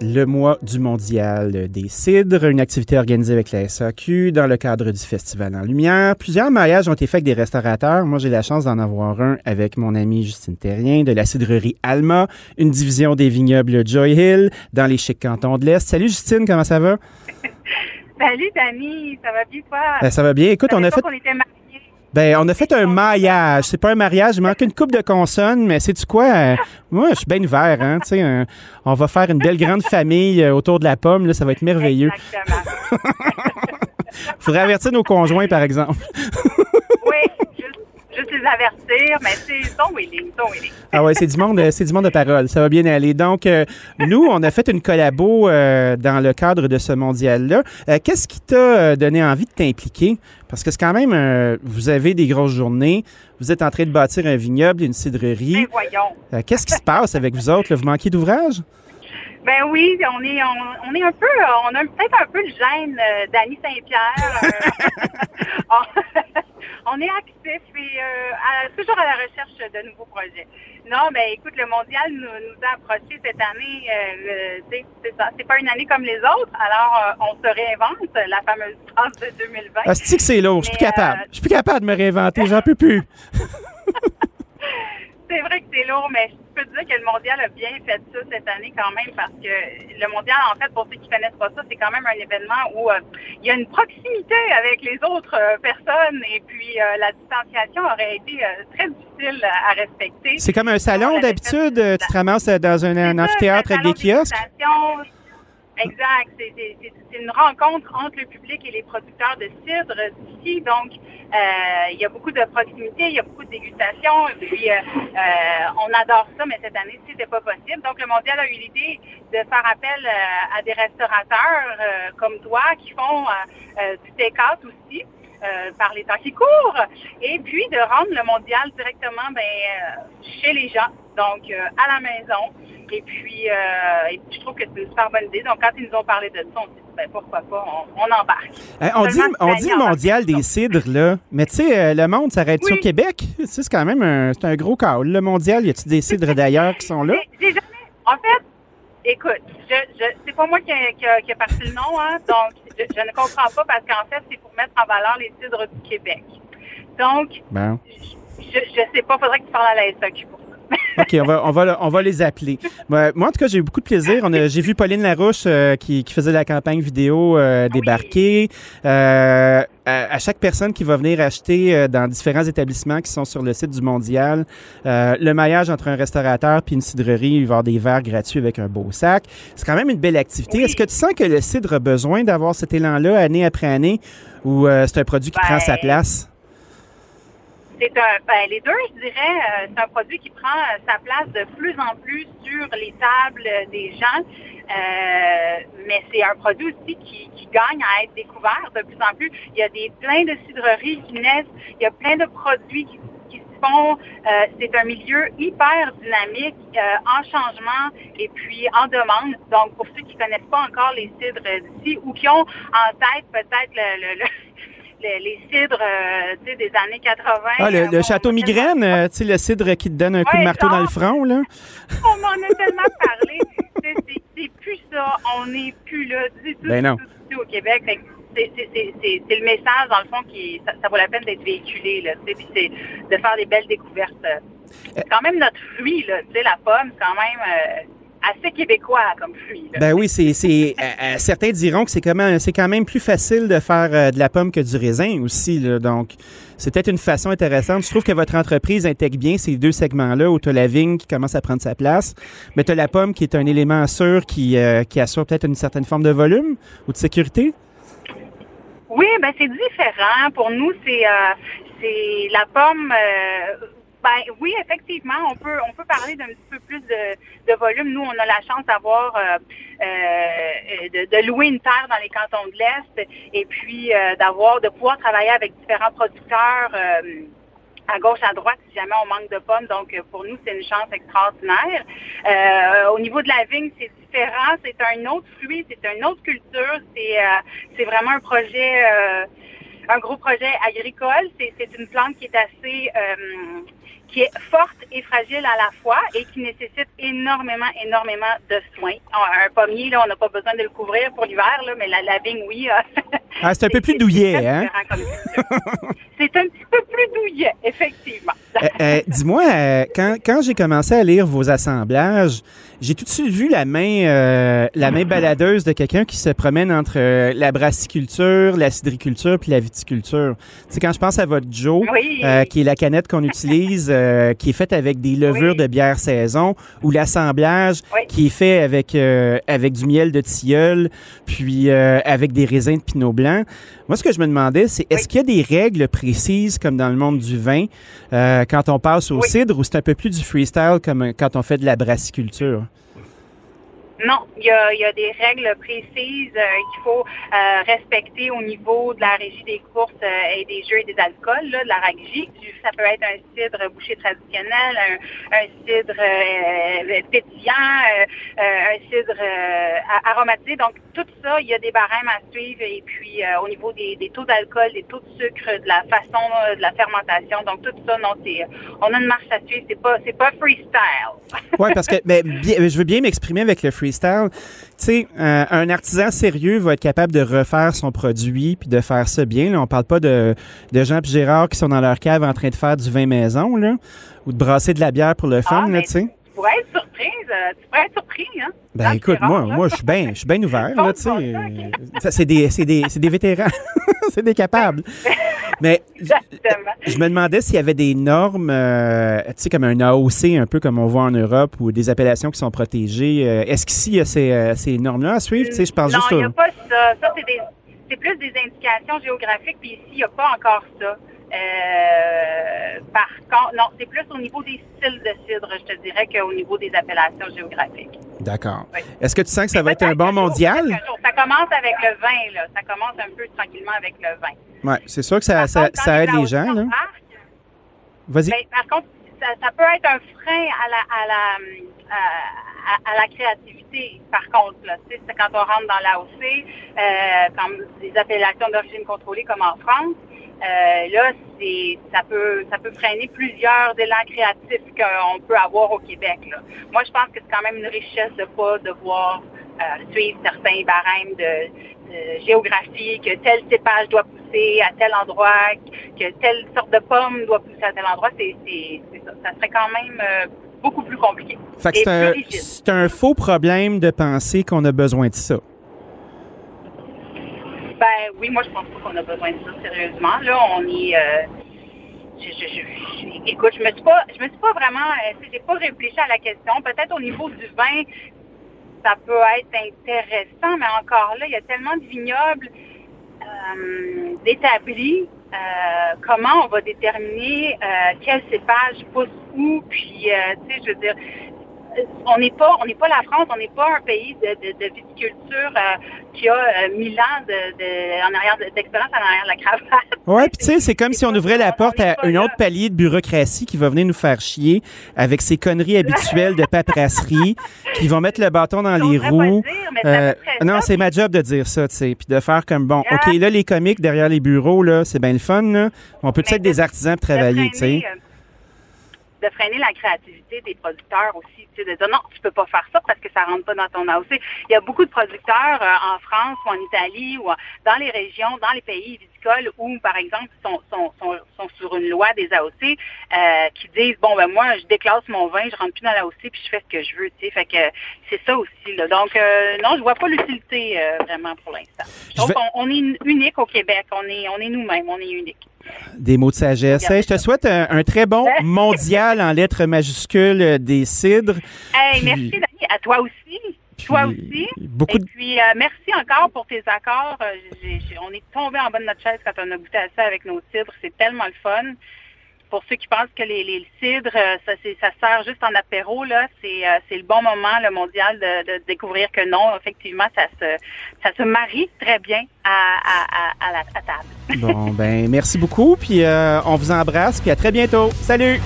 le mois du mondial des cidres, une activité organisée avec la SAQ dans le cadre du Festival en Lumière. Plusieurs mariages ont été faits avec des restaurateurs. Moi, j'ai la chance d'en avoir un avec mon ami Justine Terrien de la cidrerie Alma, une division des vignobles Joy Hill dans les chics cantons de l'Est. Salut Justine, comment ça va? Salut Dani, ça va bien toi? Ben, ça va bien. Écoute, on a fait... qu'on était mariés. Ben, on a fait un maillage. C'est pas un mariage, il manque une coupe de consonnes, mais sais-tu quoi? Euh, moi, je suis bien ouvert, hein. Tu sais, on va faire une belle grande famille euh, autour de la pomme, là, ça va être merveilleux. Exactement. Faudrait avertir nos conjoints, par exemple. Oui, juste, juste les avertir, mais c'est son willing, son willing. Ah ouais, c'est du monde, euh, c'est du monde de parole. Ça va bien aller. Donc, euh, nous, on a fait une collabo euh, dans le cadre de ce mondial-là. Euh, Qu'est-ce qui t'a donné envie de t'impliquer? Parce que c'est quand même, vous avez des grosses journées. Vous êtes en train de bâtir un vignoble, une Ben cidrerie. voyons. Euh, Qu'est-ce qui se passe avec vous autres? là? Vous manquez d'ouvrage? Ben oui, on est on, on est un peu on a peut-être un peu le gène d'Annie Saint-Pierre. on, est actif et euh, à- toujours à la recherche de nouveaux projets. Non, ben écoute, le mondial nous, nous a approché cette année. Euh, c'est ça, c'est pas une année comme les autres. Alors euh, on se réinvente la fameuse phrase de 2020. Ah, c'est que c'est lourd. Je suis plus capable. Je suis plus capable de me réinventer. J'en peux plus. C'est vrai que c'est lourd, mais je peux te dire que le mondial a bien fait ça cette année quand même parce que le mondial, en fait, pour ceux qui connaissent pas ça, c'est quand même un événement où euh, il y a une proximité avec les autres euh, personnes et puis euh, la distanciation aurait été très difficile à respecter. C'est comme un salon d'habitude. Tu te ramasses dans un, amphithéâtre avec des kiosques. Exact. C'est- une rencontre entre le public et les producteurs de cidre d'ici. Donc, il y a beaucoup de proximité, il y a beaucoup de dégustation. Et puis, euh, euh, on adore ça, mais cette année, c'était pas possible. Donc, le Mondial a eu l'idée de faire appel euh, à des restaurateurs euh, comme toi qui font euh, euh, du take-out aussi. euh, par les temps qui courent, et puis de rendre le mondial directement ben, euh, chez les gens, donc euh, à la maison. Et puis, euh, et puis, je trouve que c'est une super bonne idée. Donc, quand ils nous ont parlé de ça, on s'est dit, ben, pourquoi pas, on, on embarque. Euh, on dit, on le mondial des cidres, là. Mais tu sais, euh, le monde s'arrête Oui. au Québec. Tu sais, C'est quand même un, c'est un gros cas. Le mondial, y a-tu des cidres d'ailleurs qui sont là? J'ai- j'ai jamais- En fait, écoute, je, je, c'est pas moi qui a, qui, a, qui a parti le nom, hein, donc je, je ne comprends pas parce qu'en fait, c'est pour mettre en valeur les cidres du Québec. Donc, je, je sais pas, faudrait que tu parles à la SAQ pour. OK, on va, on va, on va les appeler. Ben, moi, en tout cas, j'ai eu beaucoup de plaisir. On a- J'ai vu Pauline Larouche euh, qui, qui faisait la campagne vidéo euh, débarquer. Euh, à, à chaque personne qui va venir acheter euh, dans différents établissements qui sont sur le site du Mondial, euh, le maillage entre un restaurateur puis une cidrerie, il va y avoir des verres gratuits avec un beau sac. C'est quand même une belle activité. Oui. Est-ce que tu sens que le cidre a besoin d'avoir cet élan-là année après année ou euh, c'est un produit qui Ben, prend sa place? C'est un, ben, les deux, je dirais, euh, c'est un produit qui prend sa place de plus en plus sur les tables des gens. Euh, mais c'est un produit aussi qui, gagne à être découvert de plus en plus. Il y a des plein de cidreries qui naissent. Il y a plein de produits qui, qui se font. Euh, c'est un milieu hyper dynamique, en changement et puis en demande. Donc, pour ceux qui connaissent pas encore les cidres d'ici ou qui ont en tête peut-être le- le- les cidres euh, des années 80. Ah, le, euh, le château migraine, euh, tu sais, le cidre qui te donne un coup de marteau dans le front, là. On m'en a tellement parlé. C'est- plus ça. On n'est plus là du tout, Ben du non. tout, du tout au Québec. Fait C'est le message, dans le fond, qui ça, ça vaut la peine d'être véhiculé. Là, tu sais, puis c'est de faire des belles découvertes. C'est quand même notre fruit, là, tu sais, la pomme, c'est quand même... euh, assez québécois comme fruit. Ben oui, c'est, c'est certains diront que c'est quand même, c'est quand même plus facile de faire euh, de la pomme que du raisin aussi. Là, donc, c'est peut-être une façon intéressante. Je trouve que votre entreprise intègre bien ces deux segments-là où tu as la vigne qui commence à prendre sa place, mais tu as la pomme qui est un élément sûr qui, euh, qui assure peut-être une certaine forme de volume ou de sécurité. Oui, ben c'est différent. Pour nous, c'est euh, c'est la pomme. Ben oui, effectivement, on peut on peut parler d'un petit peu plus de, volume. Nous, on a la chance d'avoir euh, euh, de, louer une terre dans les cantons de l'Est et puis euh, d'avoir de pouvoir travailler avec différents producteurs à gauche, à droite, si jamais on manque de pommes. Donc, pour nous, c'est une chance extraordinaire. au niveau de la vigne, c'est différent. C'est un autre fruit, c'est une autre culture. C'est vraiment un projet un gros projet agricole. C'est une plante qui est assez qui est forte et fragile à la fois et qui nécessite énormément, énormément de soins. Un pommier, là, on n'a pas besoin de le couvrir pour l'hiver, là, mais la, la vigne, oui. ah, c'est un peu plus douillet, hein? c'est un petit peu plus douillet, effectivement. Euh, euh, dis-moi, euh, quand, quand j'ai commencé à lire vos assemblages, j'ai tout de suite vu la main, la main baladeuse de quelqu'un qui se promène entre la brassiculture, la cidriculture puis la viticulture. C'est quand je pense à votre Joe, qui est la canette qu'on utilise, qui est faite avec des levures de bière saison, ou l'assemblage qui est fait avec avec du miel de tilleul, puis avec des raisins de pinot blanc. Moi, ce que je me demandais, c'est est-ce qu'il y a des règles précises comme dans le monde du vin? quand on passe au cidre ou c'est un peu plus du freestyle comme quand on fait de la brassiculture? Non, il y a, y a, des règles précises euh, qu'il faut euh, respecter au niveau de la régie des courses euh, et des jeux et des alcools, là, de la RAGJ. Ça peut être un cidre bouché traditionnel, un, un cidre pétillant, un cidre aromatisé. Donc, tout ça, il y a des barèmes à suivre. Et puis, au niveau des, des taux d'alcool, des taux de sucre, de la façon de la fermentation. Donc, tout ça, non, on a une marche à suivre. C'est pas, c'est pas freestyle. oui, parce que mais, je veux bien m'exprimer avec le freestyle freestyle. Tu sais, euh, un artisan sérieux va être capable de refaire son produit puis de faire ça bien. Là, on parle pas de, de Jean et Gérard qui sont dans leur cave en train de faire du vin maison, là, ou de brasser de la bière pour le fun, ah, tu sais. Surprise, euh, tu pourrais être surpris, hein? Ben écoute, moi, moi, je suis bien, je suis bien ouvert, là, tu sais. C'est des, c'est des, c'est des vétérans, c'est des capables. Mais je me demandais s'il y avait des normes, euh, tu sais, comme un AOC, un peu comme on voit en Europe, ou des appellations qui sont protégées. Euh, est-ce qu'ici, il y a ces, euh, ces normes-là à suivre? Tu sais, je pense non, juste il n'y a pas ça. Ça, c'est, des, c'est plus des indications géographiques, puis ici, il n'y a pas encore ça. Euh, par contre, non, c'est plus au niveau des styles de cidre, je te dirais, qu'au niveau des appellations géographiques. D'accord. Est-ce que tu sens que ça va être un bon mondial? Ça commence avec le vin, là. Ça commence un peu tranquillement avec le vin. Oui, c'est sûr que ça, ça, ça aide les gens, là. Vas-y. Ben, par contre, ça, ça, peut être un frein à la, à la, à, à la créativité, par contre. Là. C'est quand on rentre dans l'AOC, euh, comme des appellations d'origine contrôlée comme en France, euh, là, c'est ça peut ça peut freiner plusieurs élans créatifs qu'on peut avoir au Québec. Là. Moi, je pense que c'est quand même une richesse de pas devoir euh, suivre certains barèmes de, de, géographie, que tel cépage doit pousser à tel endroit, que telle sorte de pomme doit pousser à tel endroit. C'est ça. Ça serait quand même euh, beaucoup plus compliqué. Fait que c'est un, un faux problème de penser qu'on a besoin de ça. Oui, moi je pense pas qu'on a besoin de ça sérieusement. Là, on est. Euh, écoute, je me suis pas, je me suis pas vraiment, euh, j'ai pas réfléchi à la question. Peut-être au niveau du vin, ça peut être intéressant, mais encore là, il y a tellement de vignobles euh, d'établis. Euh, comment on va déterminer euh, quel cépage pousse où, puis, tu sais, je veux dire, on n'est pas, on n'est pas la France, on n'est pas un pays de, de, de viticulture euh, qui a euh, mille ans de, de, en arrière d'expérience en arrière de la cravate. Ouais, puis tu sais, c'est comme si on ouvrait la porte à un autre palier de bureaucratie qui va venir nous faire chier avec ses conneries habituelles de paperasserie, qui vont mettre le bâton dans les roues. euh, non, c'est ma job de dire ça, tu sais, puis de faire comme bon, ok, là les comiques derrière les bureaux là, c'est bien le fun là. On peut être des artisans pour travailler, tu sais? Euh, de freiner la créativité des producteurs aussi, tu sais, de dire non, tu peux pas faire ça parce que ça rentre pas dans ton AOC. Il y a beaucoup de producteurs euh, en France ou en Italie ou dans les régions, dans les pays viticoles ou, par exemple, sont, sont, sont, sont sur une loi des AOC euh, qui disent, bon, ben moi, je déclasse mon vin, je rentre plus dans l'AOC, puis je fais ce que je veux, tu sais. Fait que c'est ça aussi, là. Donc, euh, non, je vois pas l'utilité euh, vraiment pour l'instant. Donc, on, on, est unique au Québec. On est, on est nous-mêmes, on est unique. Des mots de sagesse. Hey, je te souhaite un, un, très bon mondial en lettres majuscules des cidres. Hey, merci, Dani. À toi aussi. Puis, toi aussi. Beaucoup Et puis, euh, merci encore pour tes accords. Euh, j on est tombé en bas de notre chaise quand on a goûté à ça avec nos cidres. C'est tellement le fun. Pour ceux qui pensent que les, les cidres, euh, ça, ça sert juste en apéro, là, c'est le bon moment, le mondial, de, de, découvrir que non, effectivement, ça se, ça se marie très bien à, à, à, la, à table. Bon, ben, merci beaucoup. Puis, on vous embrasse. Puis, à très bientôt. Salut!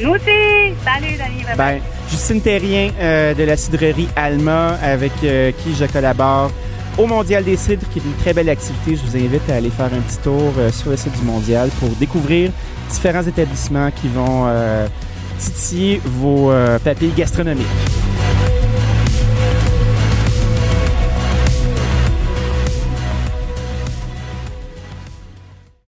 Nous aussi! Salut, Dani. Ben, Justine Terrien euh, de la cidrerie Alma, avec euh, qui je collabore au Mondial des cidres, qui est une très belle activité. Je vous invite à aller faire un petit tour euh, sur le site du Mondial pour découvrir différents établissements qui vont titiller vos papilles gastronomiques.